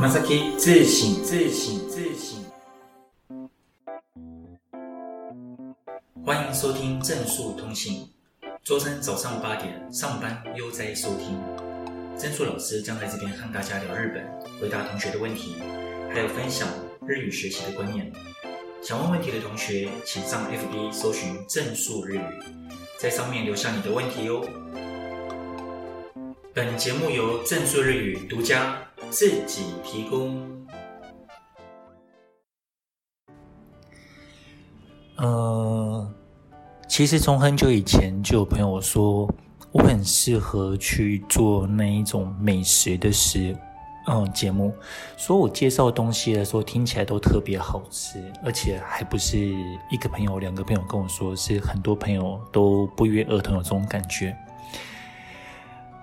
Masaki 自省自省自省。欢迎收听正数通信，周三早上八点上班悠哉收听。正数老师将在这边和大家聊日本，回答同学的问题，还有分享日语学习的观念。想问问题的同学，请上 FB 搜寻正数日语，在上面留下你的问题哦。本节目由正数日语独家自己提供。呃，其实从很久以前就有朋友说，我很适合去做那一种美食的食，嗯，节目，说我介绍东西的时候听起来都特别好吃，而且还不是一个朋友、两个朋友跟我说，是很多朋友都不约而同有这种感觉。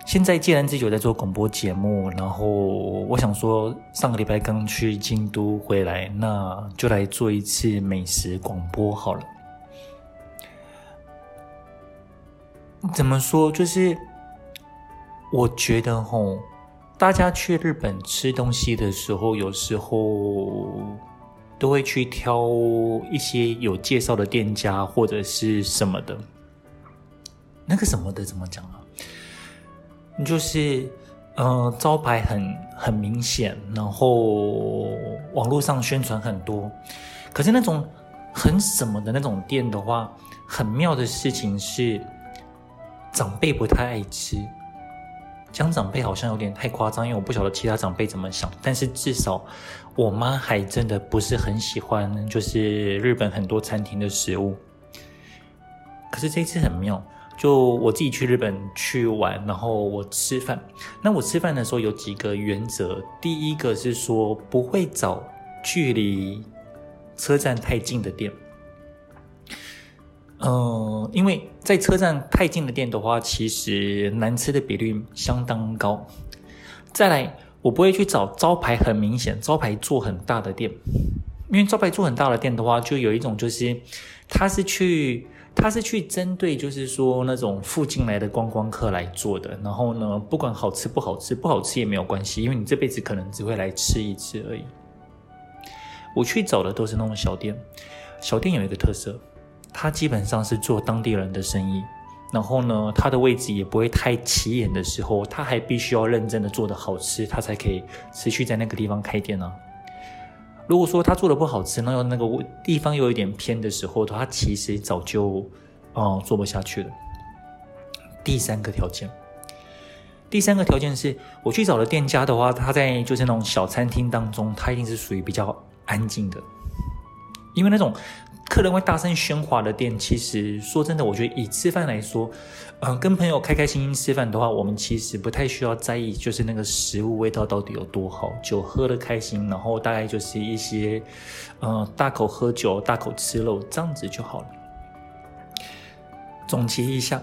现在既然自己有在做广播节目，然后我想说，上个礼拜刚去京都回来，那就来做一次美食广播好了。怎么说？就是我觉得吼，大家去日本吃东西的时候，有时候都会去挑一些有介绍的店家或者是什么的。那个什么的怎么讲啊？就是，呃，招牌很很明显，然后网络上宣传很多，可是那种很什么的那种店的话，很妙的事情是，长辈不太爱吃。讲长辈好像有点太夸张，因为我不晓得其他长辈怎么想，但是至少我妈还真的不是很喜欢，就是日本很多餐厅的食物。可是这一次很妙。就我自己去日本去玩，然后我吃饭。那我吃饭的时候有几个原则，第一个是说不会找距离车站太近的店。嗯、因为在车站太近的店的话，其实难吃的比率相当高。再来，我不会去找招牌很明显、招牌做很大的店，因为招牌做很大的店的话，就有一种就是他是去。他是去针对，就是说那种附近来的观光客来做的。然后呢，不管好吃不好吃，不好吃也没有关系，因为你这辈子可能只会来吃一次而已。我去找的都是那种小店，小店有一个特色，它基本上是做当地人的生意。然后呢，它的位置也不会太起眼的时候，它还必须要认真的做的好吃，它才可以持续在那个地方开店呢、啊。如果说他做的不好吃，那又那个地方又有点偏的时候，他其实早就哦、嗯、做不下去了。第三个条件，第三个条件是我去找的店家的话，他在就是那种小餐厅当中，他一定是属于比较安静的，因为那种。客人会大声喧哗的店，其实说真的，我觉得以吃饭来说，嗯、跟朋友开开心心吃饭的话，我们其实不太需要在意，就是那个食物味道到底有多好，酒喝得开心，然后大概就是一些，呃，大口喝酒、大口吃肉这样子就好了。总结一下，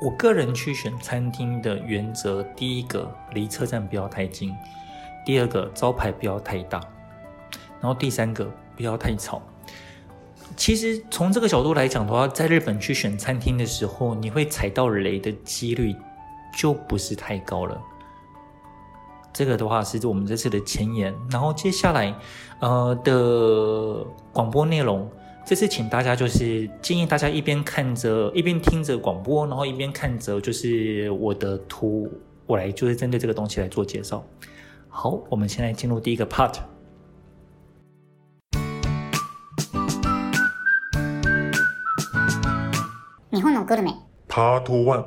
我个人去选餐厅的原则：第一个，离车站不要太近；第二个，招牌不要太大；然后第三个，不要太吵。其实从这个角度来讲的话，在日本去选餐厅的时候，你会踩到雷的几率就不是太高了。这个的话是我们这次的前言，然后接下来呃的广播内容，这次请大家就是建议大家一边看着一边听着广播，然后一边看着就是我的图，我来就是针对这个东西来做介绍。好，我们现在进入第一个 part。Part One。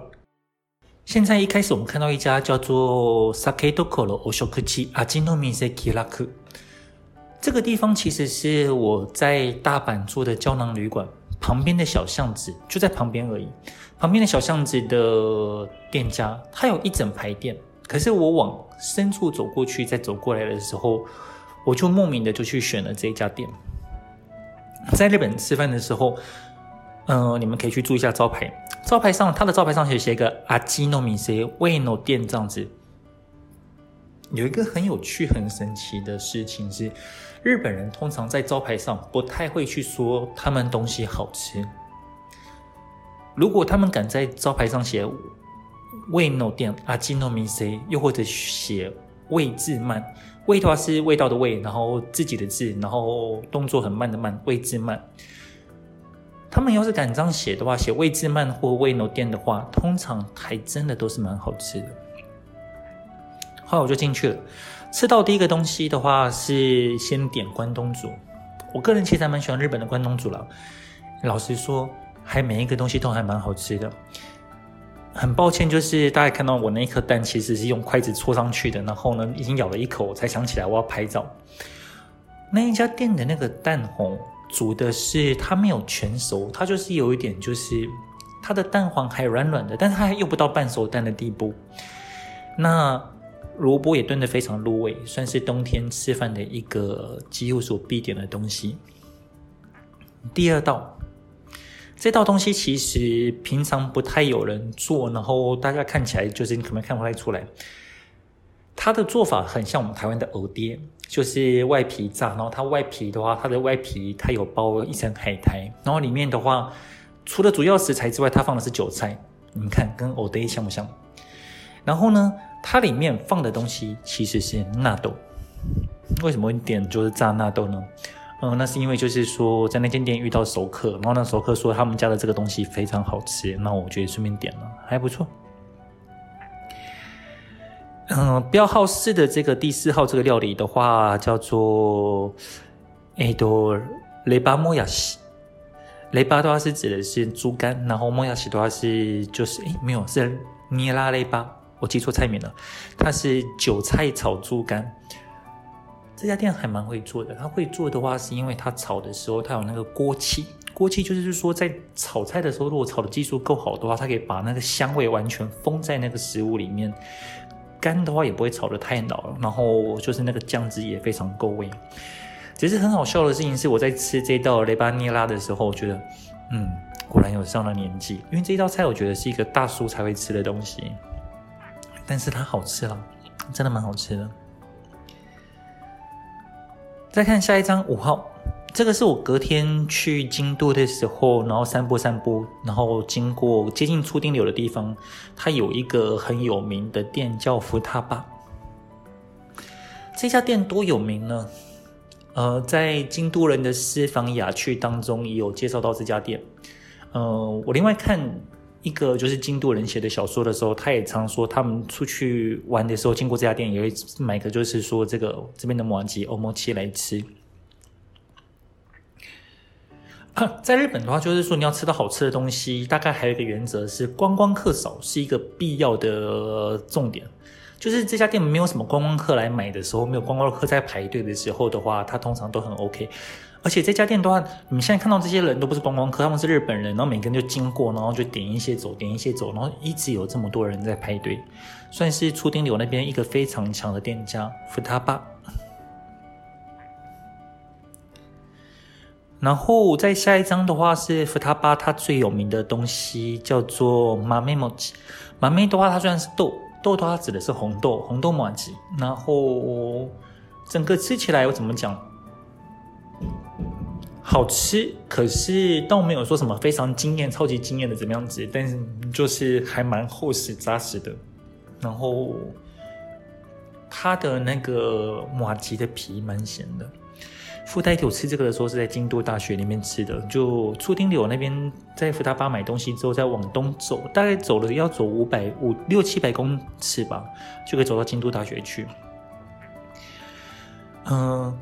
现在一开始我们看到一家叫做 Sake Dokoro Oshokuchi Aji no Mise Kiraku。这个地方其实是我在大阪住的胶囊旅馆旁边的小巷子，就在旁边而已。旁边的小巷子的店家，它有一整排店，可是我往深处走过去，再走过来的时候，我就莫名的就去选了这一家店。在日本吃饭的时候。嗯、你们可以去注意一下招牌，招牌上它的招牌上写写个阿基诺米塞味诺店这样子。有一个很有趣、很神奇的事情是，日本人通常在招牌上不太会去说他们东西好吃。如果他们敢在招牌上写味诺店阿基诺米塞，又或者写味字慢，味的话是味道的味，然后自己的字，然后动作很慢的慢，味字慢。他们要是敢这样写的话，写味之慢或味浓店的话，通常还真的都是蛮好吃的。后来我就进去了，吃到第一个东西的话是先点关东煮。我个人其实还蛮喜欢日本的关东煮了，老实说，还每一个东西都还蛮好吃的。很抱歉，就是大家看到我那一颗蛋其实是用筷子戳上去的，然后呢，已经咬了一口才想起来我要拍照。那一家店的那个蛋红煮的是它没有全熟，它就是有一点就是它的蛋黄还软软的，但是它又不到半熟蛋的地步。那萝卜也炖得非常入味，算是冬天吃饭的一个几乎所必点的东西。第二道，这道东西其实平常不太有人做，然后大家看起来就是你可能看不太出来。它的做法很像我们台湾的蚵嗲，就是外皮炸，然后它外皮的话，它的外皮它有包一层海苔，然后里面的话，除了主要食材之外，它放的是韭菜。你们看跟蚵嗲像不像？然后呢，它里面放的东西其实是纳豆。为什么会点就是炸纳豆呢？嗯，那是因为就是说在那间店遇到熟客，然后那熟客说他们家的这个东西非常好吃，那我觉得顺便点了，还不错。嗯，标号四的这个第四号这个料理的话叫做哎多雷巴莫亚西，雷巴的话是指的是猪肝，然后莫亚西的话是就是哎没有是尼拉雷巴。我记错菜名了，它是韭菜炒猪肝。这家店还蛮会做的，他会做的话是因为他炒的时候，他有那个锅气，锅气就是说在炒菜的时候，如果炒的技术够好的话，他可以把那个香味完全封在那个食物里面。干的话也不会炒得太老，然后就是那个酱汁也非常够味。只是很好笑的事情是，我在吃这道雷巴尼拉的时候，我觉得，嗯，果然有上了年纪，因为这道菜我觉得是一个大叔才会吃的东西。但是它好吃了，真的蛮好吃的。再看下一张五号，这个是我隔天去京都的时候，然后散步散步，然后经过接近初丁柳的地方，它有一个很有名的店叫福他吧。这家店多有名呢？呃，在京都人的私房雅趣当中也有介绍到这家店。呃，我另外看。一个就是京都人写的小说的时候，他也常说他们出去玩的时候经过这家店，也会买个就是说这个这边的麻糬欧摩七来吃。在日本的话，就是说你要吃到好吃的东西，大概还有一个原则是观光客少是一个必要的重点。就是这家店没有什么观光客来买的时候，没有观光客在排队的时候的话，它通常都很 OK。而且这家店的话，你们现在看到这些人都不是观光客，他们是日本人，然后每个人就经过，然后就点一些走，点一些走，然后一直有这么多人在排队，算是初町柳那边一个非常强的店家。福他吧。然后在下一张的话是福他吧，它最有名的东西叫做马梅莫吉。马梅的话，它虽然是豆豆的话，指的是红豆，红豆马吉。然后整个吃起来我怎么讲？好吃，可是倒没有说什么非常惊艳、超级惊艳的怎么样子，但是就是还蛮厚实扎实的。然后它的那个马吉的皮蛮咸的。福袋我吃这个的时候是在京都大学里面吃的，就初丁柳那边在福大巴买东西之后再往东走，大概走了要走五百五六七百公尺吧，就可以走到京都大学去。嗯。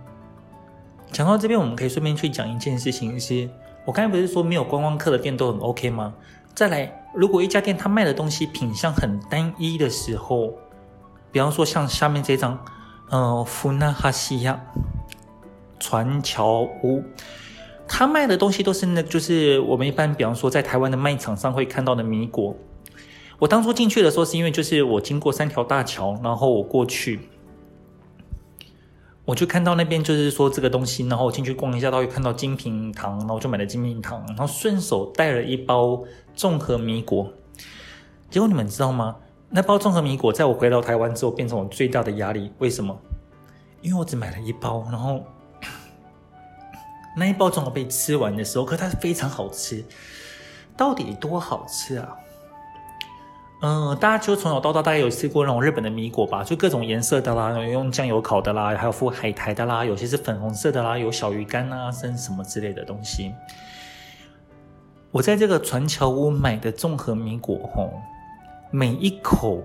讲到这边，我们可以顺便去讲一件事情是，我刚才不是说没有观光客的店都很 OK 吗？再来，如果一家店他卖的东西品相很单一的时候，比方说像下面这张，嗯，福纳哈西亚船桥屋，他卖的东西都是那，就是我们一般比方说在台湾的卖场上会看到的米果。我当初进去的时候，是因为就是我经过三条大桥，然后我过去。我就看到那边就是说这个东西，然后我进去逛一下，到会看到金平糖，然后就买了金平糖，然后顺手带了一包综合米果。结果你们知道吗？那包综合米果在我回到台湾之后变成我最大的压力。为什么？因为我只买了一包，然后那一包正好被吃完的时候，可它非常好吃。到底多好吃啊？嗯，大家就从小到大大概有吃过那种日本的米果吧，就各种颜色的啦，用酱油烤的啦，还有附海苔的啦，有些是粉红色的啦，有小鱼干啊，甚至什么之类的东西。我在这个传桥屋买的综合米果，吼，每一口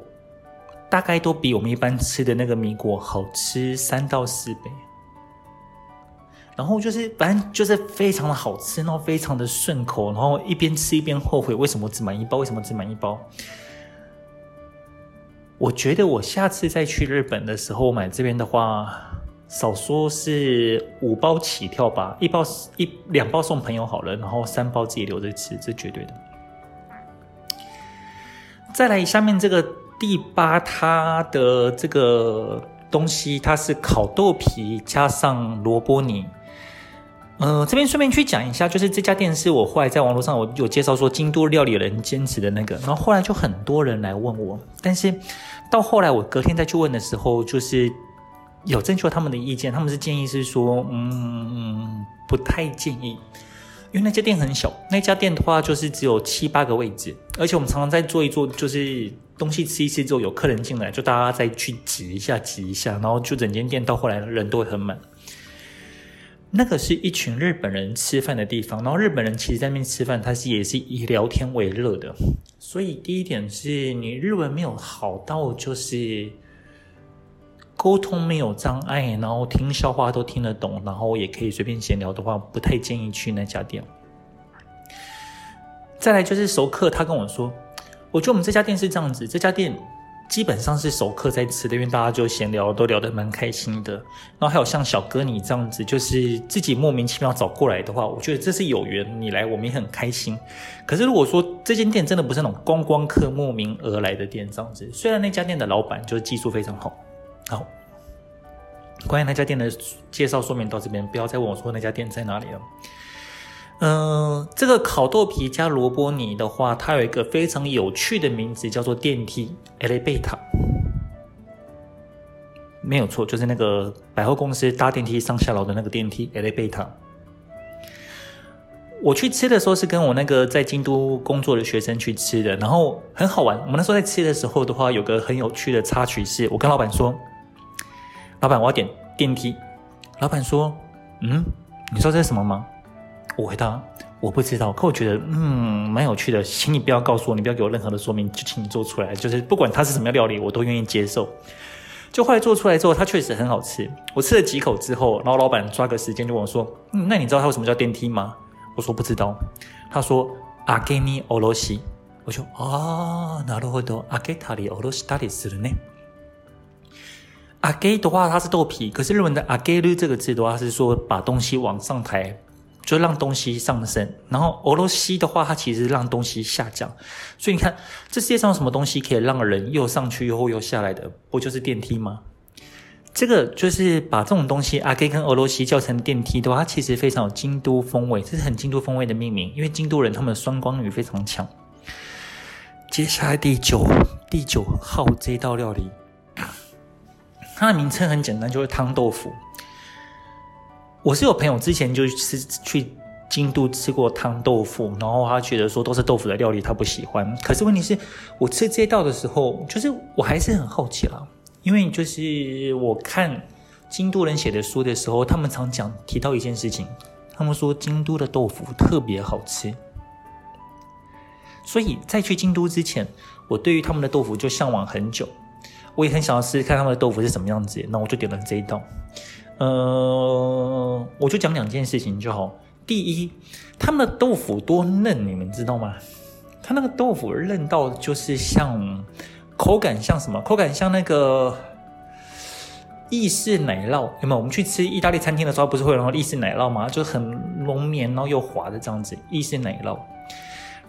大概都比我们一般吃的那个米果好吃三到四倍。然后就是，反正就是非常的好吃，然后非常的顺口，然后一边吃一边后悔为什么只买一包，为什么只买一包。我觉得我下次再去日本的时候买这边的话，少说是五包起跳吧，一包一两包送朋友好了，然后三包自己留着吃，这绝对的。再来下面这个第八，它的这个东西，它是烤豆皮加上萝卜泥。呃，这边顺便去讲一下，就是这家店是我后来在网络上我有介绍说京都料理人坚持的那个，然后后来就很多人来问我，但是到后来我隔天再去问的时候，就是有征求他们的意见，他们是建议是说，嗯，不太建议，因为那家店很小，那家店的话就是只有七八个位置，而且我们常常在坐一坐，就是东西吃一吃之后有客人进来，就大家再去挤一下挤一下，然后就整间店到后来人都会很满。那个是一群日本人吃饭的地方，然后日本人其实在那边吃饭，他是也是以聊天为乐的。所以第一点是你日文没有好到就是沟通没有障碍，然后听笑话都听得懂，然后也可以随便闲聊的话，不太建议去那家店。再来就是熟客，他跟我说，我觉得我们这家店是这样子，这家店。基本上是熟客在吃的，因为大家就闲聊，都聊得蛮开心的。然后还有像小哥你这样子，就是自己莫名其妙找过来的话，我觉得这是有缘，你来我们也很开心。可是如果说这间店真的不是那种观光客慕名而来的店，这样子，虽然那家店的老板就是技术非常好，好，关于那家店的介绍说明到这边，不要再问我说那家店在哪里了。嗯、这个烤豆皮加萝卜泥的话，它有一个非常有趣的名字，叫做电梯 （elevator）。没有错，就是那个百货公司搭电梯上下楼的那个电梯 （elevator）。我去吃的时候是跟我那个在京都工作的学生去吃的，然后很好玩。我们那时候在吃的时候的话，有个很有趣的插曲是，我跟老板说：“老板，我要点电梯。”老板说：“嗯，你知道这是什么吗？”我回答我不知道，可我觉得嗯蛮有趣的，请你不要告诉我，你不要给我任何的说明，就请你做出来，就是不管它是什么样料理，我都愿意接受。就后来做出来之后，它确实很好吃。我吃了几口之后，然后老板抓个时间就问我说：“嗯，那你知道它为什么叫电梯吗？”我说不知道。他说：“扬げにおろし。”我说：“啊，なるほど。扬げたりおろしたりするね。”扬げ的话，它是豆皮，可是日文的扬げる这个字的话，是说把东西往上抬。 就让东西上升，然后俄罗斯的话，它其实让东西下降。所以你看，这世界上有什么东西可以让人又上去又又下来的？不就是电梯吗？这个就是把这种东西啊，可以跟俄罗斯叫成电梯的话，它其实非常有京都风味，这是很京都风味的命名，因为京都人他们的双关语非常强。接下来第九第九号这道料理，它的名称很简单，就是汤豆腐。我是有朋友之前就是去京都吃过汤豆腐，然后他觉得说都是豆腐的料理，他不喜欢。可是问题是我吃这道的时候，就是我还是很好奇啦，因为就是我看京都人写的书的时候，他们常讲提到一件事情，他们说京都的豆腐特别好吃。所以在去京都之前，我对于他们的豆腐就向往很久，我也很想要试试看他们的豆腐是什么样子，那我就点了这一道。呃，我就讲两件事情就好。第一，他们的豆腐多嫩，你们知道吗？他那个豆腐嫩到就是像口感像什么？口感像那个意式奶酪，有没有？我们去吃意大利餐厅的时候，不是会有那种意式奶酪吗？就很浓绵，然后又滑的这样子，意式奶酪。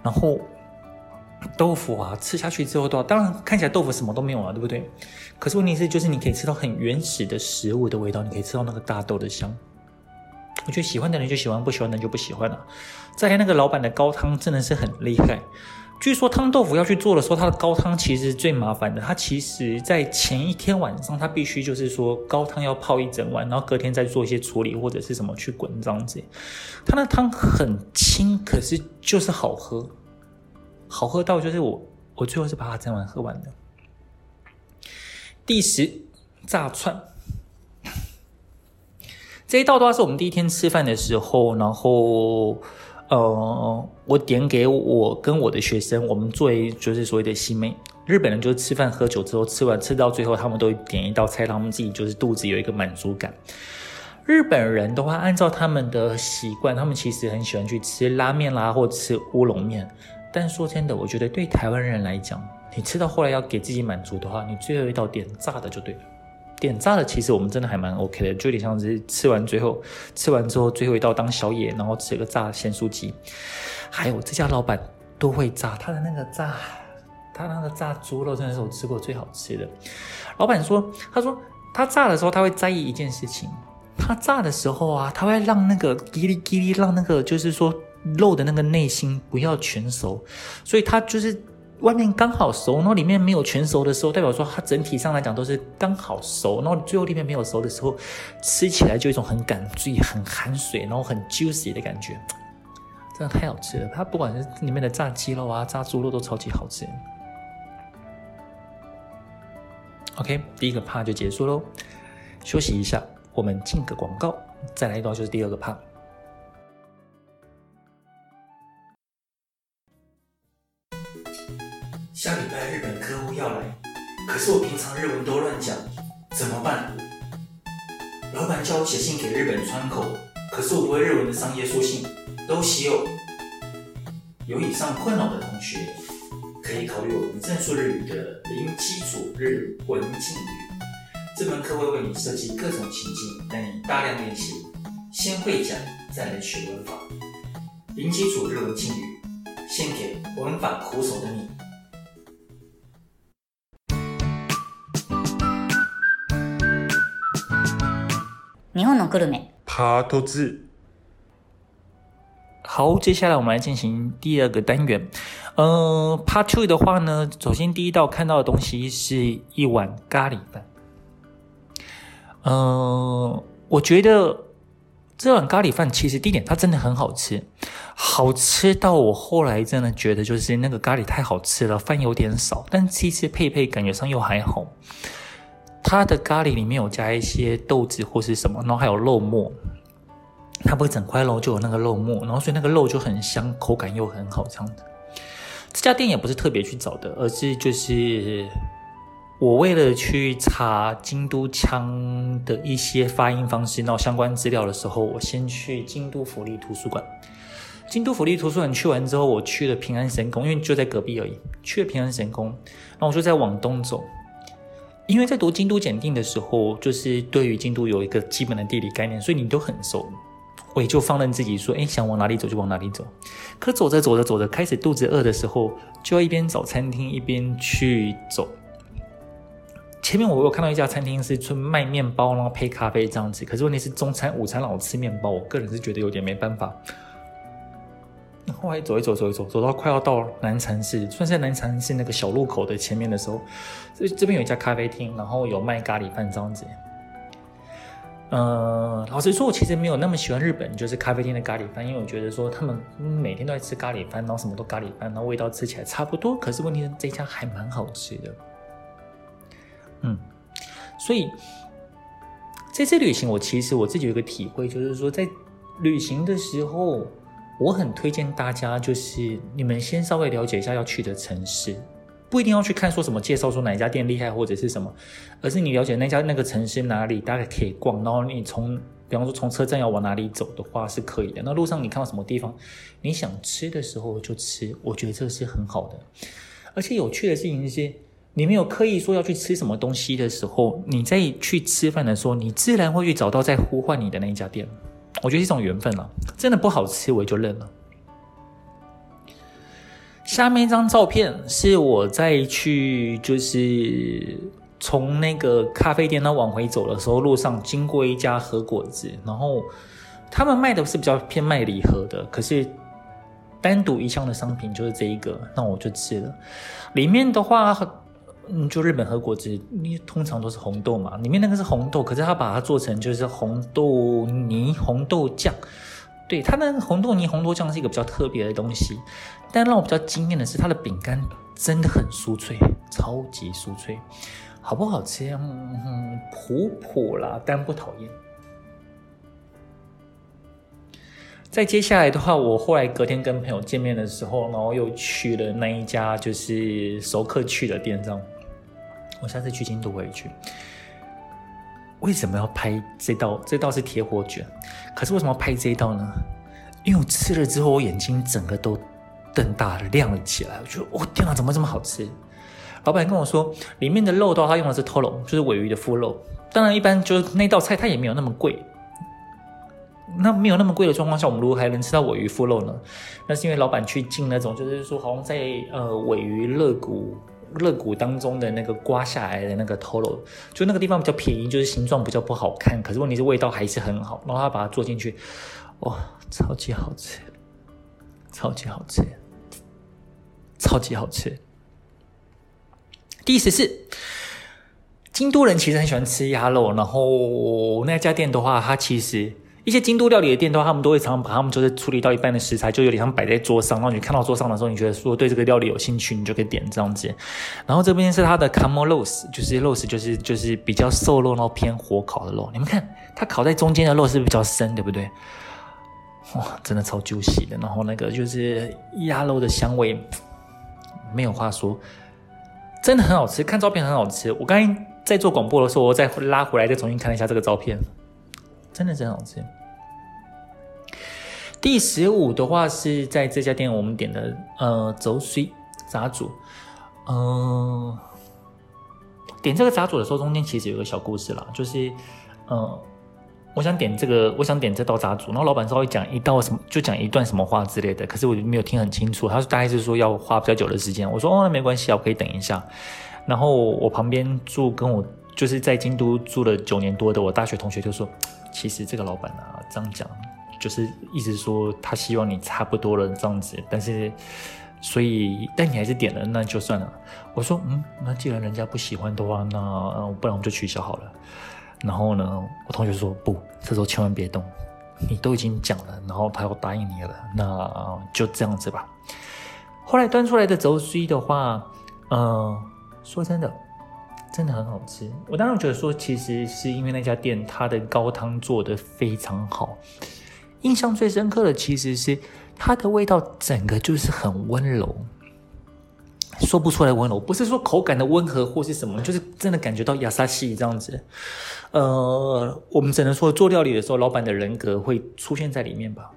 然后。豆腐啊，吃下去之后，都当然看起来豆腐什么都没有啊，对不对？可是问题是，就是你可以吃到很原始的食物的味道，你可以吃到那个大豆的香。我觉得喜欢的人就喜欢，不喜欢的人就不喜欢了。再来，那个老板的高汤真的是很厉害。据说汤豆腐要去做的时候，它的高汤其实最麻烦的。它其实在前一天晚上，它必须就是说高汤要泡一整晚，然后隔天再做一些处理或者是什么去滚这样子。它那汤很清，可是就是好喝。好喝到就是我我最后是把它整碗喝完的。第十，炸串。这一道的话是我们第一天吃饭的时候，然后呃，我点给我跟我的学生，我们作为就是所谓的西妹。日本人就是吃饭喝酒之后，吃完吃到最后，他们都点一道菜，让他们自己就是肚子有一个满足感。日本人的话，按照他们的习惯，他们其实很喜欢去吃拉面啦，或吃乌龙面。但说真的，我觉得对台湾人来讲，你吃到后来要给自己满足的话，你最后一道点炸的就对了。点炸的其实我们真的还蛮 OK 的，就有点像是吃完最后吃完之后最后一道当宵夜，然后吃个炸咸酥鸡。还有这家老板都会炸，他的那个炸。他那个炸猪肉真的是我吃过最好吃的。老板说，他说他炸的时候他会在意一件事情，他炸的时候啊，他会让那个叽哩叽哩，让那个就是说肉的那个内心不要全熟，所以它就是外面刚好熟，然后里面没有全熟的时候，代表说它整体上来讲都是刚好熟，然后最后里面没有熟的时候，吃起来就一种很感醉、很含水，然后很 juicy 的感觉，真的太好吃了。它不管是里面的炸鸡肉啊、炸猪肉都超级好吃。OK，第一个 part 就结束喽，休息一下，我们进个广告，再来一段就是第二个 part。下礼拜日本客户要来，可是我平常日文都乱讲，怎么办？老板叫我写信给日本窗口，可是我不会日文的商业书信，都写有。有以上困扰的同学，可以考虑我们正数日语的零基础日文敬语，这门课会为你设计各种情境，带你大量练习，先会讲，再来学文法。零基础日文敬语，献给文法苦手的你。日本のグルメ。パート2。好，接下来我们来进行第二个单元。呃，Part Two 的话呢，首先第一道看到的东西是一碗咖喱饭。呃，我觉得这碗咖喱饭其实第一点它真的很好吃，好吃到我后来真的觉得就是那个咖喱太好吃了，饭有点少，但其实配配感觉上又还好。 它的咖喱里面有加一些豆子或是什么，然后还有肉末。它不会整块肉就有那个肉末，然后所以那个肉就很香，口感又很好，这样子。这家店也不是特别去找的，而是就是我为了去查京都腔的一些发音方式，然后相关资料的时候，我先去京都府立图书馆。京都府立图书馆去完之后，我去了平安神宫，因为就在隔壁而已。去了平安神宫，然后我就再往东走，因为在读京都检定的时候，就是对于京都有一个基本的地理概念，所以你都很熟。我也就放任自己说，哎，想往哪里走就往哪里走。可走着走着走着，开始肚子饿的时候，就要一边找餐厅一边去走。前面我有看到一家餐厅是出卖面包，然后配咖啡这样子。可是问题是中餐、午餐老吃面包，我个人是觉得有点没办法。后来走一走，走一走，走到快要到南禅寺，算是南禅寺那个小路口的前面的时候，这这边有一家咖啡厅，然后有卖咖喱饭这样子。呃，老实说，我其实没有那么喜欢日本就是咖啡厅的咖喱饭，因为我觉得说他们每天都在吃咖喱饭，然后什么都咖喱饭，然后味道吃起来差不多。可是问题是这家还蛮好吃的，嗯，所以这次旅行我其实我自己有一个体会，就是说在旅行的时候，我很推荐大家就是你们先稍微了解一下要去的城市。不一定要去看说什么介绍说哪一家店厉害或者是什么，而是你了解那家那个城市哪里大概可以逛，然后你从比方说从车站要往哪里走的话是可以的。那路上你看到什么地方，你想吃的时候就吃，我觉得这是很好的。而且有趣的事情是，你没有刻意说要去吃什么东西的时候，你在去吃饭的时候，你自然会去找到在呼唤你的那一家店。我觉得是一种缘分了，真的不好吃我也就认了。下面一张照片是我在去，就是从那个咖啡店那往回走的时候，路上经过一家和果子，然后他们卖的是比较偏卖礼盒的，可是单独一项的商品就是这一个，那我就吃了。里面的话，嗯，就日本和果子，你通常都是红豆嘛，里面那个是红豆，可是他把它做成就是红豆泥、红豆酱。对，它的红豆泥红豆酱是一个比较特别的东西，但让我比较惊艳的是它的饼干真的很酥脆，超级酥脆，好不好吃？嗯，普普啦，但不讨厌。再接下来的话，我后来隔天跟朋友见面的时候，然后又去了那一家就是熟客去的店，这样。我下次去京都我也去。为什么要拍这道？这道是铁火卷，可是为什么要拍这一道呢？因为我吃了之后，我眼睛整个都瞪大了，亮了起来。我觉得，我、哦、天哪，怎么这么好吃？老板跟我说，里面的肉的话，他用的是 toro，就是鮪鱼的腹肉。当然，一般就是那道菜，它也没有那么贵。那没有那么贵的状况下，我们如果还能吃到鮪鱼腹肉呢？那是因为老板去进那种，就是说好像在呃鮪鱼肋骨。肋骨当中的那个刮下来的那个头颅，就那个地方比较便宜，就是形状比较不好看，可是问题是味道还是很好。然后他把它做进去，哇，超级好吃，超级好吃，超级好吃。第十四，京都人其实很喜欢吃鸭肉，然后那家店的话，它其实。一些京都料理的店的话，他们都会常常把他们就是处理到一半的食材，就有点像摆在桌上，然后你看到桌上的时候，你觉得说对这个料理有兴趣，你就可以点这样子。然后这边是它的 camo rose，就是 rose 就是就是比较瘦肉，然后偏火烤的肉。你们看，它烤在中间的肉是是比较深，对不对？哇，真的超 juicy 的。然后那个就是鸭肉的香味，没有话说，真的很好吃。看照片很好吃。我刚才在做广播的时候，我再拉回来再重新看一下这个照片，真的真好吃。第十五的话是在这家店我们点的呃走水炸煮，嗯、呃，点这个炸煮的时候中间其实有个小故事啦，就是呃我想点这个我想点这道炸煮，然后老板稍微讲一道什么就讲一段什么话之类的，可是我就没有听很清楚，他说大概是说要花比较久的时间，我说哦那没关系啊，我可以等一下，然后我旁边住跟我就是在京都住了九年多的我大学同学就说，其实这个老板啊这样讲。就是意思说，他希望你差不多了这样子，但是，所以，但你还是点了，那就算了。我说，嗯，那既然人家不喜欢的话，那不然我们就取消好了。然后呢，我同学说，不，这时候千万别动，你都已经讲了，然后他要答应你了，那就这样子吧。后来端出来的轴须的话，嗯、呃，说真的，真的很好吃。我当然觉得说，其实是因为那家店它的高汤做得非常好。印象最深刻的其实是它的味道，整个就是很温柔，说不出来温柔，不是说口感的温和或是什么，就是真的感觉到亚萨西这样子。呃，我们只能说做料理的时候，老板的人格会出现在里面吧。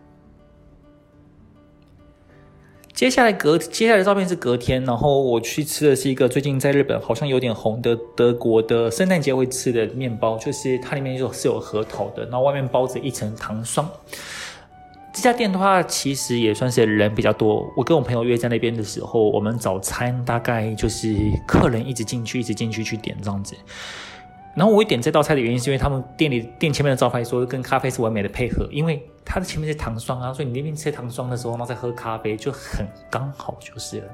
接下来隔接下来的照片是隔天，然后我去吃的是一个最近在日本好像有点红的德国的圣诞节会吃的面包，就是它里面就是有核桃的，然后外面包着一层糖霜。这家店的话，其实也算是人比较多。我跟我朋友约在那边的时候，我们早餐大概就是客人一直进去，一直进去去点这样子。然后我会点这道菜的原因，是因为他们店里店前面的招牌说跟咖啡是完美的配合，因为它的前面是糖霜啊，所以你那边吃糖霜的时候，然后再喝咖啡就很刚好就是了。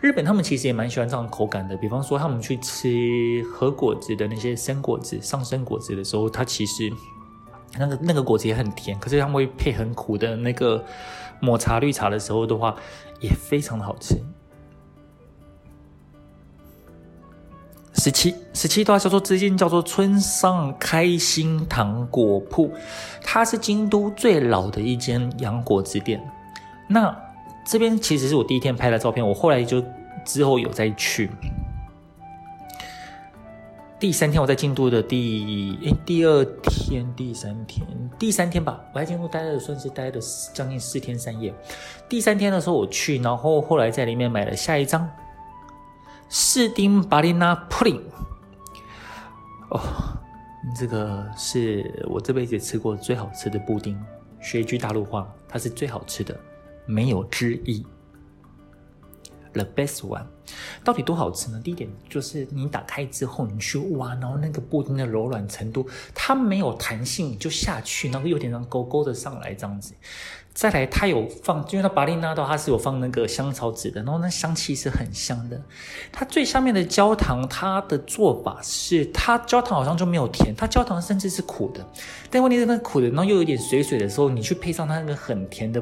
日本他们其实也蛮喜欢这种口感的，比方说他们去吃和果子的那些生果子、上生果子的时候，它其实那个那个果子也很甜，可是他们会配很苦的那个抹茶绿茶的时候的话，也非常的好吃。十七，十七的话叫做这间叫做村上开心糖果铺，它是京都最老的一间洋果子店。那这边其实是我第一天拍的照片，我后来就之后有再去。第三天我在京都的第诶第二天、第三天、第三天吧，我在京都待了算是待了将近四天三夜。第三天的时候我去，然后后来在里面买了下一张。士丁巴利纳布丁，哦，这个是我这辈子吃过最好吃的布丁。学一句大陆话，它是最好吃的，没有之一。The best one，到底多好吃呢？第一点就是你打开之后，你去挖，然后那个布丁的柔软程度，它没有弹性就下去，然后有点让勾勾的上来这样子。再来，它有放，因为它巴利纳豆它是有放那个香草籽的，然后那香气是很香的。它最下面的焦糖，它的做法是，它焦糖好像就没有甜，它焦糖甚至是苦的。但问题是那苦的，然后又有点水水的时候，你去配上它那个很甜的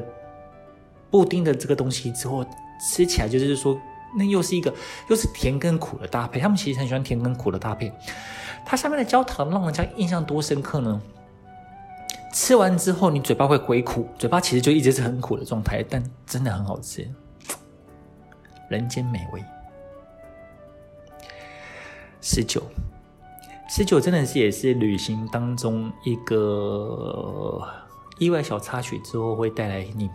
布丁的这个东西之后，吃起来就是说，那又是一个又是甜跟苦的搭配。他们其实很喜欢甜跟苦的搭配。它下面的焦糖让人家印象多深刻呢？吃完之后，你嘴巴会回苦，嘴巴其实就一直是很苦的状态，但真的很好吃，人间美味。十九，十九真的是也是旅行当中一个意外小插曲之后会带来你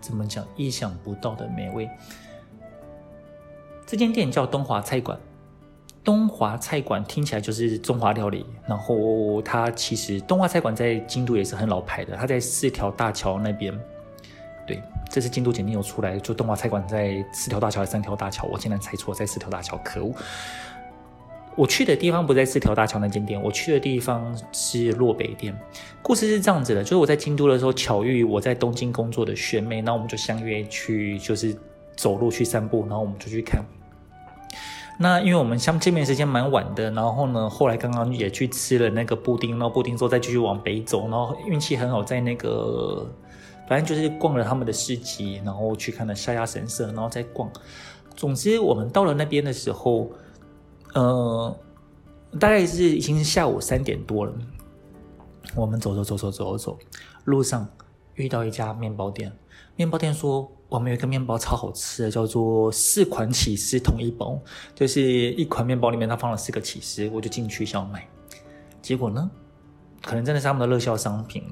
怎么讲意想不到的美味。这间店叫东华菜馆。东华菜馆听起来就是中华料理，然后它其实东华菜馆在京都也是很老牌的，它在四条大桥那边。对，这是京都检定有出来，就东华菜馆在四条大桥还是三条大桥？我竟然猜错，在四条大桥，可恶！我去的地方不在四条大桥那间店，我去的地方是洛北店。故事是这样子的，就是我在京都的时候巧遇我在东京工作的学妹，那我们就相约去，就是走路去散步，然后我们就去看。那因为我们相见面时间蛮晚的，然后呢，后来刚刚也去吃了那个布丁，然后布丁之后再继续往北走，然后运气很好，在那个反正就是逛了他们的市集，然后去看了下鸭神社，然后再逛。总之，我们到了那边的时候，呃，大概是已经是下午三点多了。我们走走走走走走，路上遇到一家面包店，面包店说。我们有一个面包超好吃的，叫做四款起司同一包，就是一款面包里面它放了四个起司，我就进去想买，结果呢，可能真的是他们的热销商品，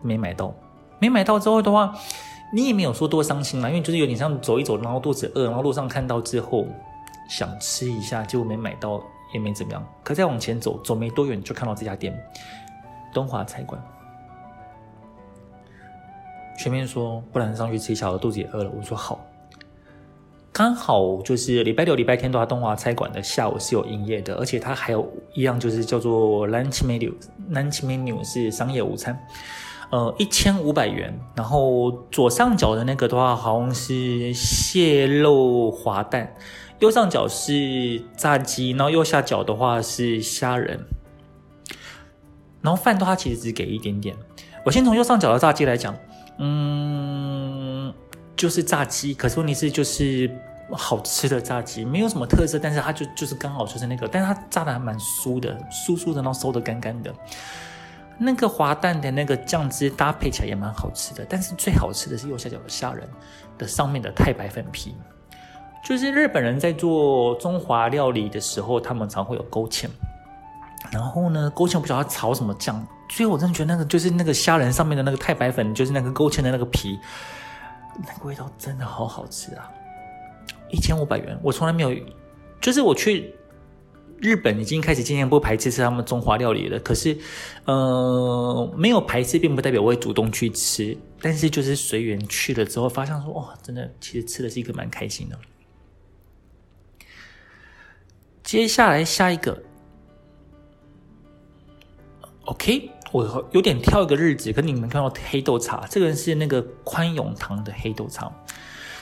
没买到。没买到之后的话，你也没有说多伤心啦，因为就是有点像走一走，然后肚子饿，然后路上看到之后想吃一下，结果没买到，也没怎么样。可再往前走，走没多远就看到这家店，东华菜馆。前面说，不然上去吃一下，我肚子也饿了。我说好，刚好就是礼拜六、礼拜天都在东华菜馆的下午是有营业的，而且它还有一样就是叫做 lunch menu，lunch menu 是商业午餐，呃，一千五百元。然后左上角的那个的话，好像是蟹肉滑蛋，右上角是炸鸡，然后右下角的话是虾仁。然后饭的话其实只给一点点。我先从右上角的炸鸡来讲。嗯，就是炸鸡，可是问题是就是好吃的炸鸡，没有什么特色，但是它就就是刚好就是那个，但是它炸的还蛮酥的，酥酥的，然后收的干干的。那个滑蛋的那个酱汁搭配起来也蛮好吃的，但是最好吃的是右下角的虾仁的上面的太白粉皮，就是日本人在做中华料理的时候，他们常会有勾芡。然后呢，勾芡我不晓得炒什么酱，最后我真的觉得那个就是那个虾仁上面的那个太白粉，就是那个勾芡的那个皮，那个味道真的好好吃啊！一千五百元，我从来没有，就是我去日本已经开始渐渐不排斥吃他们中华料理了。可是，呃，没有排斥并不代表我会主动去吃，但是就是随缘去了之后，发现说哇，真的其实吃的是一个蛮开心的。接下来下一个。OK，我有点挑一个日子，可你们看到黑豆茶，这个人是那个宽永堂的黑豆茶。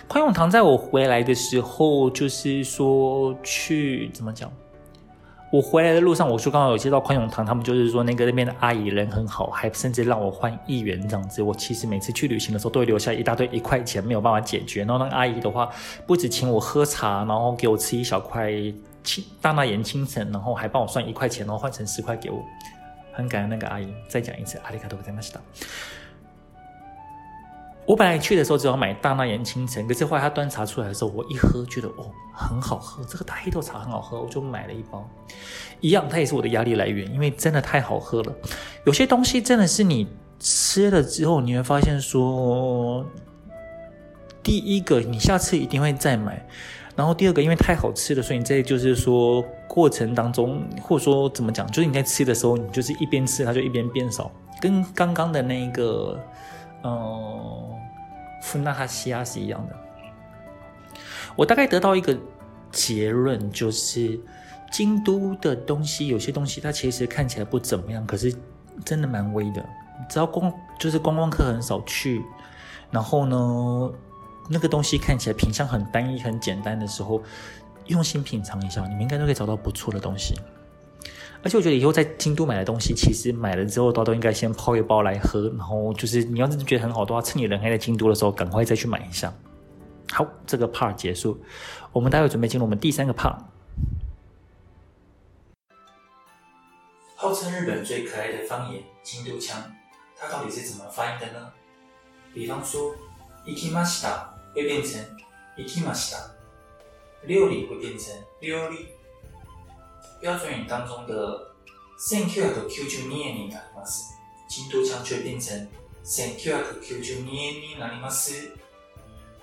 宽永堂在我回来的时候，就是说去怎么讲？我回来的路上，我说刚好有接到宽永堂，他们就是说那个那边的阿姨人很好，还甚至让我换一元这样子。我其实每次去旅行的时候，都会留下一大堆一块钱，没有办法解决。然后那个阿姨的话，不止请我喝茶，然后给我吃一小块青大纳言青橙，然后还帮我算一块钱，然后换成十块给我。很感恩那个阿姨，再讲一次，阿里卡多ございました。我本来去的时候只要买大纳言清澄，可是后来他端茶出来的时候，我一喝觉得哦很好喝，这个大黑豆茶很好喝，我就买了一包。一样，它也是我的压力来源，因为真的太好喝了。有些东西真的是你吃了之后，你会发现说，第一个你下次一定会再买。 然后第二个，因为太好吃了，所以你在就是说过程当中，或者说怎么讲，就是你在吃的时候，你就是一边吃它就一边变少，跟刚刚的那个，嗯，富纳哈西亚是一样的。我大概得到一个结论，就是京都的东西，有些东西它其实看起来不怎么样，可是真的蛮威的。只要光就是观光客很少去，然后呢，那个东西看起来品相很单一、很简单的时候，用心品尝一下，你们应该都可以找到不错的东西。而且我觉得以后在京都买的东西，其实买了之后，都都应该先泡一包来喝，然后就是你要是觉得很好的话，趁你人还在京都的时候，赶快再去买一下。好，这个 part 结束，我们待会准备进入我们第三个 part。号称日本最可爱的方言京都腔，它到底是怎么发音的呢？比方说，行きました 会变成行きました，料理会变成料理。标准语当中的1992年になります，京都腔却变成1992年になります。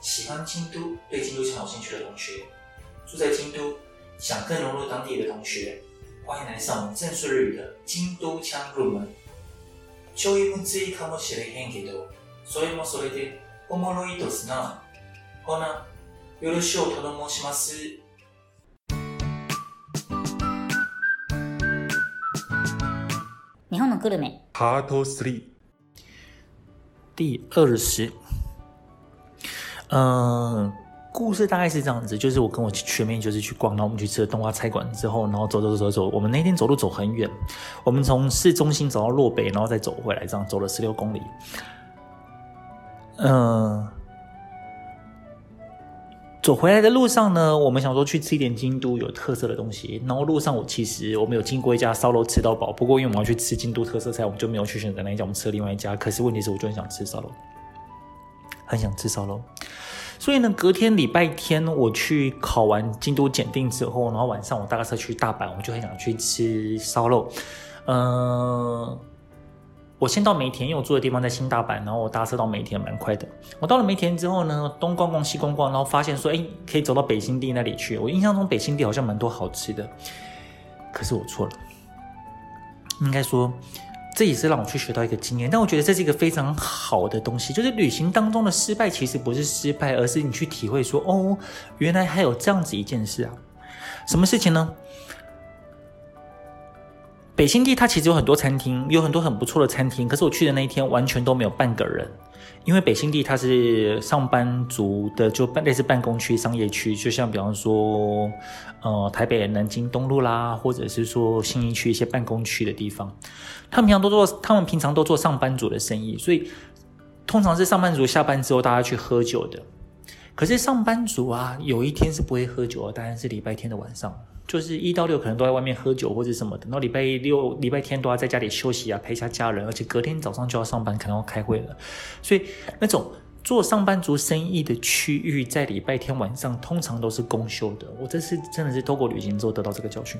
喜欢京都、对京都腔有兴趣的同学，住在京都，想更融入当地的同学，欢迎来上我们正数日语的京都腔入门。ちょいむずいかもしれへんけど、それもそれでおもろいですな。 ほな、よろしゅうお愿いします。日本のグルメ。 Part Three，第二十。嗯，故事大概是这样子，就是我跟我学妹就是去逛，然后我们去吃了冬瓜菜馆之后，然后走走走走走，我们那天走路走很远，我们从市中心走到落北，然后再走回来，这样走了十六公里。嗯， 走回来的路上呢，我们想说去吃一点京都有特色的东西，然后路上我其实我们有经过一家烧肉吃到饱，不过因为我们要去吃京都特色菜，我们就没有去选择那一家，我们吃了另外一家。可是问题是，我就很想吃烧肉。很想吃烧肉，所以呢，隔天礼拜天我去考完京都检定之后，然后晚上我搭个车去大阪，我就很想去吃烧肉。嗯、我先到梅田，因为我住的地方在新大阪，然后我搭车到梅田蛮快的。我到了梅田之后呢，东逛逛西逛逛，然后发现说，哎，可以走到北新地那里去。我印象中北新地好像蛮多好吃的，可是我错了，应该说。这也是让我去学到一个经验，但我觉得这是一个非常好的东西，就是旅行当中的失败其实不是失败，而是你去体会说，哦，原来还有这样子一件事啊，什么事情呢？北新地它其实有很多餐厅，有很多很不错的餐厅，可是我去的那一天完全都没有半个人。因为北新地它是上班族的，就办类似办公区、商业区，就像比方说，呃，台北南京东路啦，或者是说信义区一些办公区的地方，他们平常都做，他们平常都做上班族的生意，所以通常是上班族下班之后大家去喝酒的。可是上班族啊，有一天是不会喝酒的，当然是礼拜天的晚上。就是一到六可能都在外面喝酒或者什么的，然后礼拜六、礼拜天都要在家里休息啊，陪一下家人，而且隔天早上就要上班，可能要开会了。所以那种做上班族生意的区域，在礼拜天晚上通常都是公休的。我这次真的是透过旅行之后得到这个教训。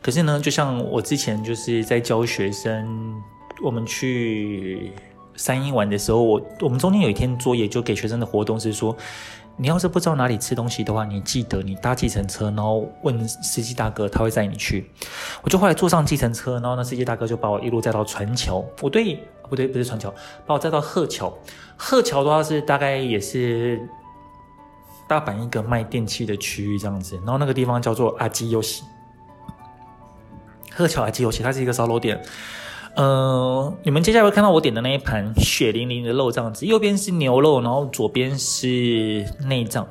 可是呢，就像我之前就是在教学生，我们去三莺玩的时候，我我们中间有一天作业就给学生的活动是说。你要是不知道哪里吃东西的话，你记得你搭计程车，然后问司机大哥，他会载你去。我就后来坐上计程车，然后那司机大哥就把我一路载到船桥。我对，不对，不是船桥，把我载到鹤桥。鹤桥的话是大概也是大阪一个卖电器的区域这样子，然后那个地方叫做阿基优喜。鹤桥阿基优喜，它是一个烧肉店。呃，你们接下来会看到我点的那一盘血淋淋的肉，这样子，右边是牛肉，然后左边是内脏。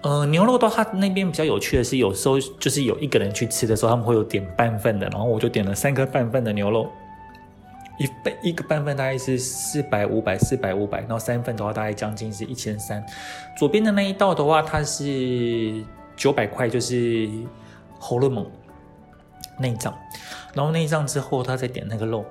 呃，牛肉的话，那边比较有趣的是，有时候就是有一个人去吃的时候，他们会有点半份的，然后我就点了三颗半份的牛肉，一份一个半份大概是四百五百四百五百，然后三份的话大概将近是一千三。左边的那一道的话，它是九百块，就是红肉猛内脏，然后内脏之后他再点那个肉。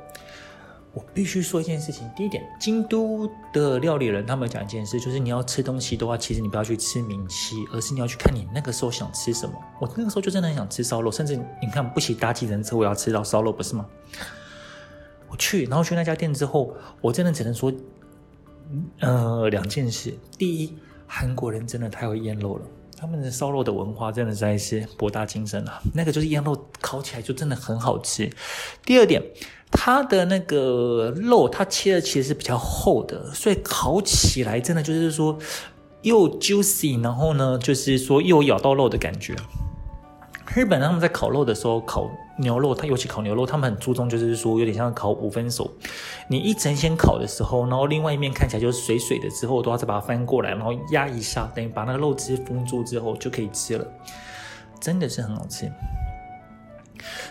我必须说一件事情。第一点，京都的料理人他们讲一件事，就是你要吃东西的话，其实你不要去吃名气，而是你要去看你那个时候想吃什么。我那个时候就真的很想吃烧肉，甚至你看不惜搭计程车，我要吃到烧肉，不是吗？我去，然后去那家店之后，我真的只能说，呃，两件事。第一，韩国人真的太会腌肉了，他们的烧肉的文化真的实在是博大精深啊。那个就是腌肉烤起来就真的很好吃。第二点。它的那个肉，它切的其实是比较厚的，所以烤起来真的就是说又 juicy，然后呢，就是说又咬到肉的感觉。日本他们在烤肉的时候，烤牛肉，他尤其烤牛肉，他们很注重，就是说有点像烤五分熟。你一层先烤的时候，然后另外一面看起来就是水水的，之后都要再把它翻过来，然后压一下，等于把那个肉汁封住之后就可以吃了，真的是很好吃。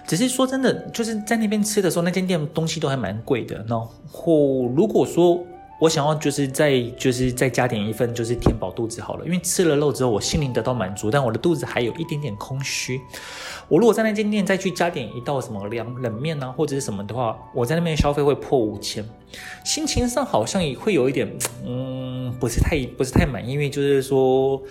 只是说真的，就是在那边吃的时候，那间店东西都还蛮贵的。然后如果说我想要就是再就是再加点一份，就是填饱肚子好了。因为吃了肉之后，我心灵得到满足，但我的肚子还有一点点空虚。我如果在那间店再去加点一道什么凉冷面啊，或者是什么的话，我在那边消费会破五千，心情上好像也会有一点，嗯，不是太不是太满意，因为就是说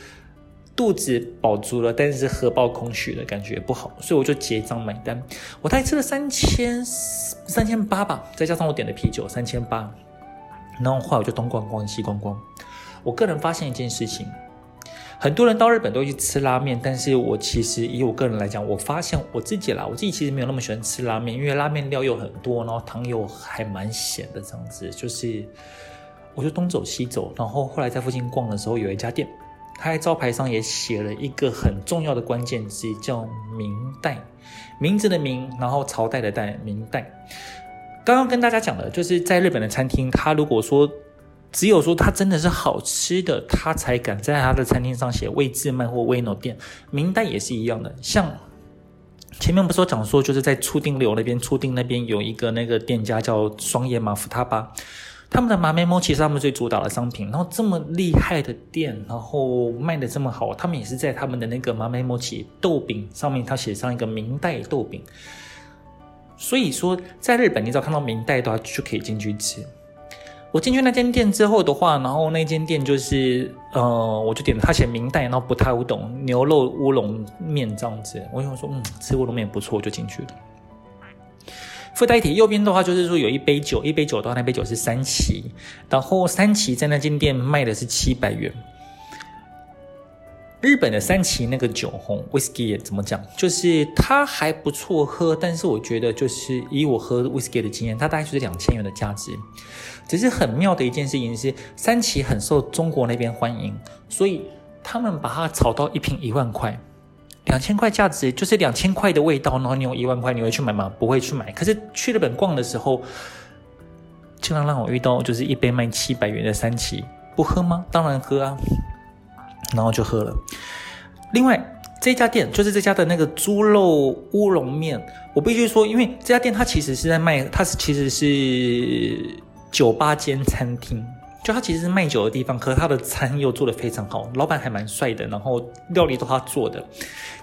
肚子饱足了，但是荷包空虚的感觉不好，所以我就结账买单。我大概吃了三千三千八吧，再加上我点的啤酒三千八。然后后来我就东逛逛西逛逛，我个人发现一件事情，很多人到日本都去吃拉面，但是我其实以我个人来讲，我发现我自己啦，我自己其实没有那么喜欢吃拉面，因为拉面料又很多，然后汤又还蛮咸的这样子，就是我就东走西走，然后后来在附近逛的时候，有一家店，它在招牌上也写了一个很重要的关键字，叫明代，名字的名，然后朝代的代，明代。刚刚跟大家讲的，就是在日本的餐厅，他如果说只有说它真的是好吃的，他才敢在他的餐厅上写未制卖或未纳店。明代也是一样的，像前面不是说讲说，就是在初定流那边，初定那边有一个那个店家叫双叶马福他吧，他们的麻妹摸其实他们最主打的商品，然后这么厉害的店，然后卖的这么好，他们也是在他们的那个麻妹摸起豆饼上面，他写上一个明代豆饼。所以说，在日本，你只要看到明代的话，就可以进去吃。我进去那间店之后的话，然后那间店就是，呃，我就点了他写明代，然后不太懂牛肉乌龙面这样子。我就说，嗯，吃乌龙面不错，我就进去了。附带一提，右边的话就是说有一杯酒，一杯酒的话，那杯酒是三崎，然后三崎在那间店卖的是七百元。日本的三崎那个酒红 whisky 怎么讲？就是它还不错喝，但是我觉得就是以我喝 whisky 的经验，它大概就是两千元的价值。只是很妙的一件事情是，三崎很受中国那边欢迎，所以他们把它炒到一瓶一万块，两千块价值就是两千块的味道，然后你有一万块，你会去买吗？不会去买。可是去日本逛的时候，经常让我遇到就是一杯卖七百元的三崎，不喝吗？当然喝啊。然后就喝了。另外，这家店就是这家的那个猪肉乌龙面，我必须说，因为这家店它其实是在卖，它是其实是酒吧兼餐厅，就它其实是卖酒的地方，可是它的餐又做得非常好，老板还蛮帅的，然后料理都他做的，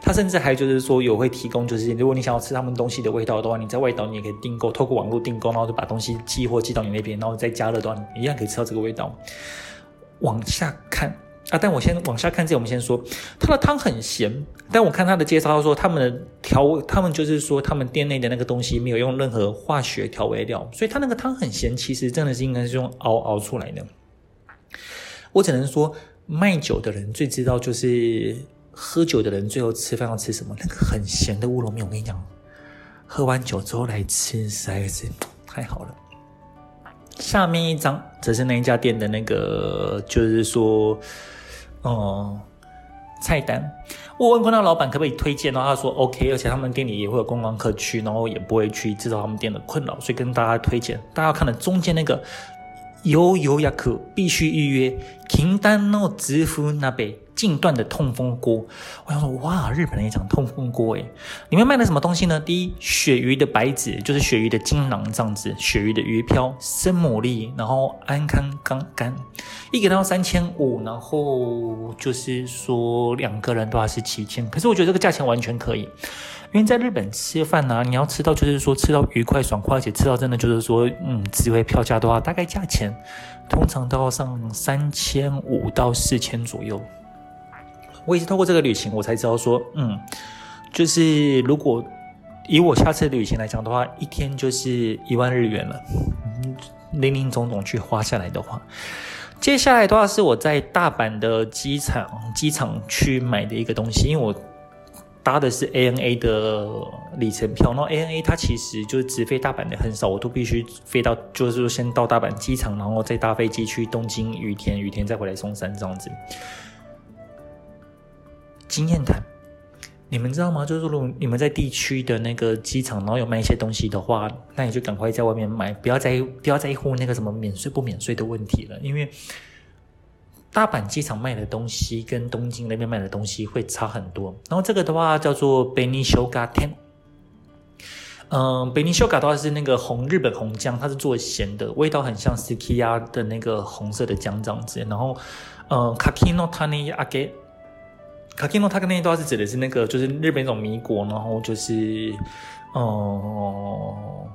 他甚至还就是说有会提供，就是如果你想要吃他们东西的味道的话，你在外岛你也可以订购，透过网络订购，然后就把东西寄货寄到你那边，然后再加热的话，你一样可以吃到这个味道。往下看。啊！但我先往下看，这我们先说，它的汤很咸。但我看它的介绍，他说他们的调味，他们就是说他们店内的那个东西没有用任何化学调味料，所以它那个汤很咸。其实真的是应该是用熬熬出来的。我只能说，卖酒的人最知道，就是喝酒的人最后吃饭要吃什么。那个很咸的乌龙面，我跟你讲，喝完酒之后来吃，实在是太好了。下面一张则是那一家店的那个，就是说。哦、菜单，我问过那个老板可不可以推荐，然后他说 OK，而且他们店里也会有观光客去，然后也不会去制造他们店的困扰，所以跟大家推荐。大家要看的中间那个。有有雅客必须预约。金丹诺直呼那杯近段的痛风锅，我想说哇，日本人也讲痛风锅诶，里面卖的什么东西呢？第一，鳕鱼的白子，就是鳕鱼的精囊这样子，鳕鱼的鱼漂，生牡蛎，然后安康刚干，一个人要三千五，然后就是说两个人都要是七千，可是我觉得这个价钱完全可以。因为在日本吃饭呢、你要吃到就是说吃到愉快爽快，而且吃到真的就是说，嗯，值回票价的话，大概价钱通常都要上三千五到四千左右。我也是通过这个旅行，我才知道说，嗯，就是如果以我下次旅行来讲的话，一天就是一万日元了，林林总总去花下来的话，接下来的话是我在大阪的机场机场去买的一个东西，因为我。搭的是 ANA 的里程票，然后 ANA 它其实就是直飞大阪的很少，我都必须飞到，就是先到大阪机场，然后再搭飞机去东京羽田，羽田再回来松山这样子。经验谈，你们知道吗？就是如果你们在地区的那个机场，然后有卖一些东西的话，那你就赶快在外面买，不要在不要在乎那个什么免税不免税的问题了。因为大阪机场卖的东西跟东京那边卖的东西会差很多。然后这个的话叫做红しょうが天，嗯，红しょうが的话是那个红日本红姜，它是做咸的，味道很像 Sukiya 的那个红色的姜这样子。然后，嗯，柿の种扬げ。卡基诺，它跟那一段是指的是那个，就是日本一种米果，然后就是，哦、嗯，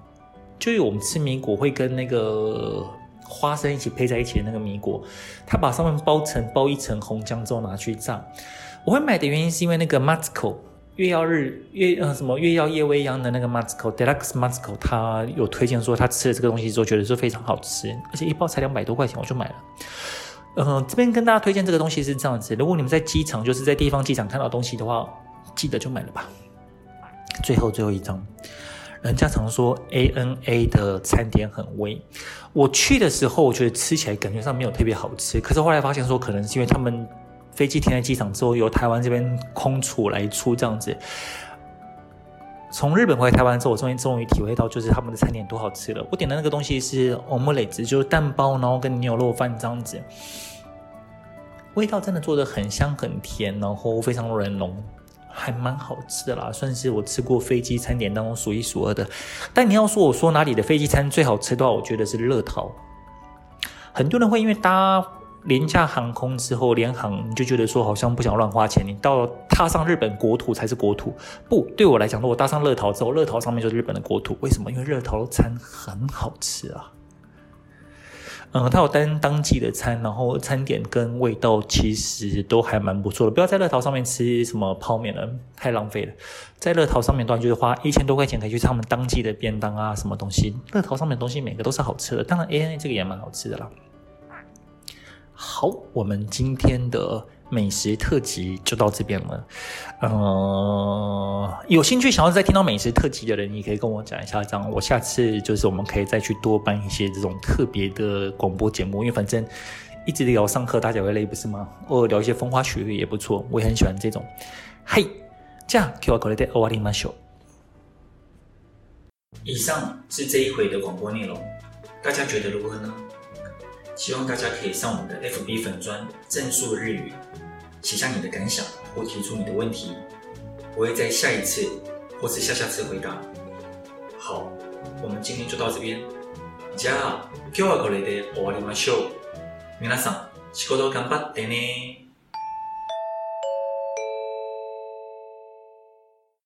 就有我们吃米果会跟那个 花生一起配在一起的那个米果，它把上面包成包一层红姜之后拿去炸。我会买的原因是因为那个 Matsuko 月曜日月呃什么月曜夜未央的那个 Matsuko Deluxe Matsuko，他有推荐说他吃了这个东西之后觉得是非常好吃，而且一包才两百多块钱，我就买了。嗯、呃，这边跟大家推荐这个东西是这样子：如果你们在机场，就是在地方机场看到东西的话，记得就买了吧。最后最后一张，人家常说 ANA 的餐点很威。我去的时候，我觉得吃起来感觉上没有特别好吃。可是后来发现说，可能是因为他们飞机停在机场之后，由台湾这边空厨来出这样子。从日本回台湾之后，我终于终于体会到，就是他们的餐点多好吃了。我点的那个东西是 omelette，就是蛋包，然后跟牛肉饭这样子，味道真的做得很香很甜，然后非常软浓，还蛮好吃的啦，算是我吃过飞机餐点当中数一数二的。但你要说我说哪里的飞机餐最好吃的话，我觉得是乐桃。很多人会因为搭廉价航空之后，联航你就觉得说好像不想乱花钱，你到踏上日本国土才是国土。不，对我来讲，如果搭上乐桃之后，乐桃上面就是日本的国土。为什么？因为乐桃的餐很好吃啊。嗯，它有单当季的餐，然后餐点跟味道其实都还蛮不错的。不要在乐淘上面吃什么泡面了，太浪费了。在乐淘上面的话，就是花一千多块钱可以去吃他们当季的便当啊，什么东西。乐淘上面的东西每个都是好吃的，当然 ANA 这个也蛮好吃的啦。好，我们今天的美食特辑就到这边了。呃，有兴趣想要再听到美食特辑的人，你可以跟我讲一下，这样我下次就是我们可以再去多办一些这种特别的广播节目。因为反正一直聊上课，大家会累不是吗？偶尔聊一些风花雪月也不错，我也很喜欢这种。嘿，这样，今日はこれで终わりましょう。以上是这一回的广播内容，大家觉得如何呢？希望大家可以上我们的 FB 粉专正数日语， 写下你的感想或提出你的问题，我会在下一次或是下下次回答。好，我们今天就到这边。じゃあ、今日はこれで終わりましょう。皆さん、仕事頑張ってね。